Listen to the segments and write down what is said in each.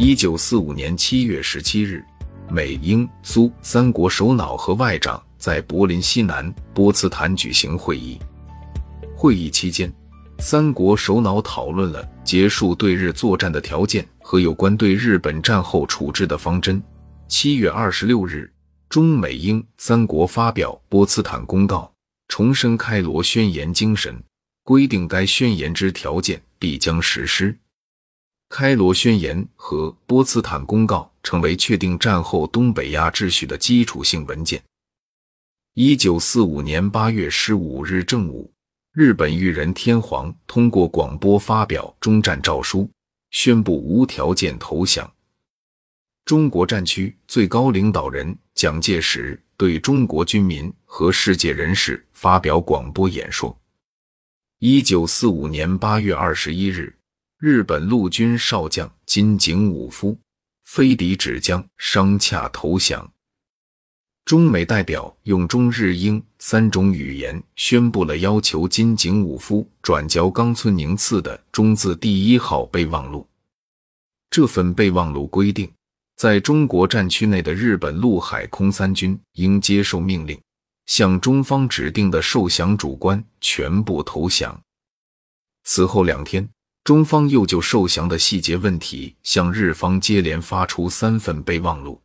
一九四五年七月十七日，美、英、苏三国首脑和外长在柏林西南波茨坦举行会议。会议期间，三国首脑讨论了结束对日作战的条件和有关对日本战后处置的方针。七月二十六日，中美英三国发表波茨坦公告，重申开罗宣言精神，规定该宣言之条件必将实施。开罗宣言和波茨坦公告成为确定战后东北亚秩序的基础性文件。一九四五年八月十五日正午，日本裕仁天皇通过广播发表终战诏书，宣布无条件投降。中国战区最高领导人蒋介石对中国军民和世界人士发表广播演说。一九四五年八月二十一日。日本陆军少将金井武夫飞抵芷江，商洽投降。中美代表用中日英三种语言宣布了要求金井武夫转交冈村宁次的中字第一号备忘录。这份备忘录规定，在中国战区内的日本陆海空三军应接受命令，向中方指定的受降主官全部投降。此后两天。中方又就受降的细节问题向日方接连发出三份备忘录。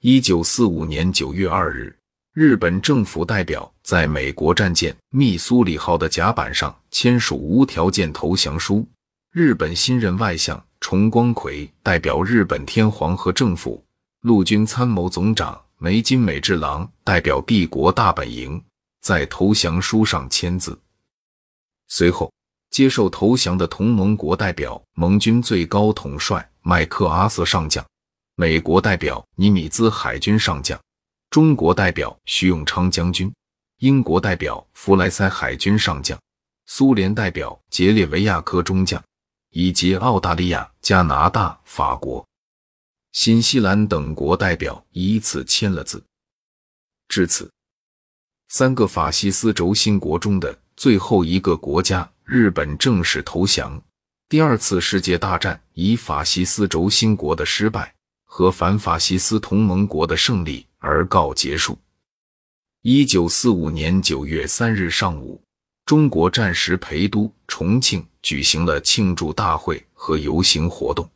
一九四五年九月二日，日本政府代表在美国战舰密苏里号的甲板上签署无条件投降书。日本新任外相重光葵代表日本天皇和政府，陆军参谋总长梅津美治郎代表帝国大本营，在投降书上签字。随后。接受投降的同盟国代表盟军最高统帅麦克阿瑟上将、美国代表尼米兹海军上将、中国代表徐永昌将军、英国代表弗莱塞海军上将、苏联代表杰列维亚科中将，以及澳大利亚、加拿大、法国、新西兰等国代表依次签了字。至此，三个法西斯轴心国中的最后一个国家。日本正式投降，第二次世界大战以法西斯轴心国的失败和反法西斯同盟国的胜利而告结束。一九四五年九月三日上午，中国战时陪都重庆举行了庆祝大会和游行活动。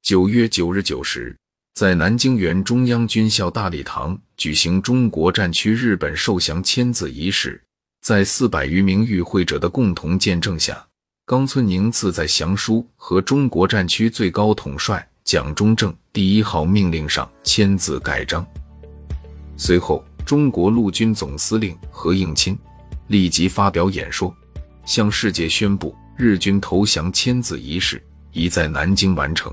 九月九日九时，在南京原中央军校大礼堂举行中国战区日本受降签字仪式。在四百余名与会者的共同见证下，冈村宁次在降书和中国战区最高统帅蒋中正第一号命令上签字盖章。随后，中国陆军总司令何应钦立即发表演说，向世界宣布日军投降签字仪式已在南京完成。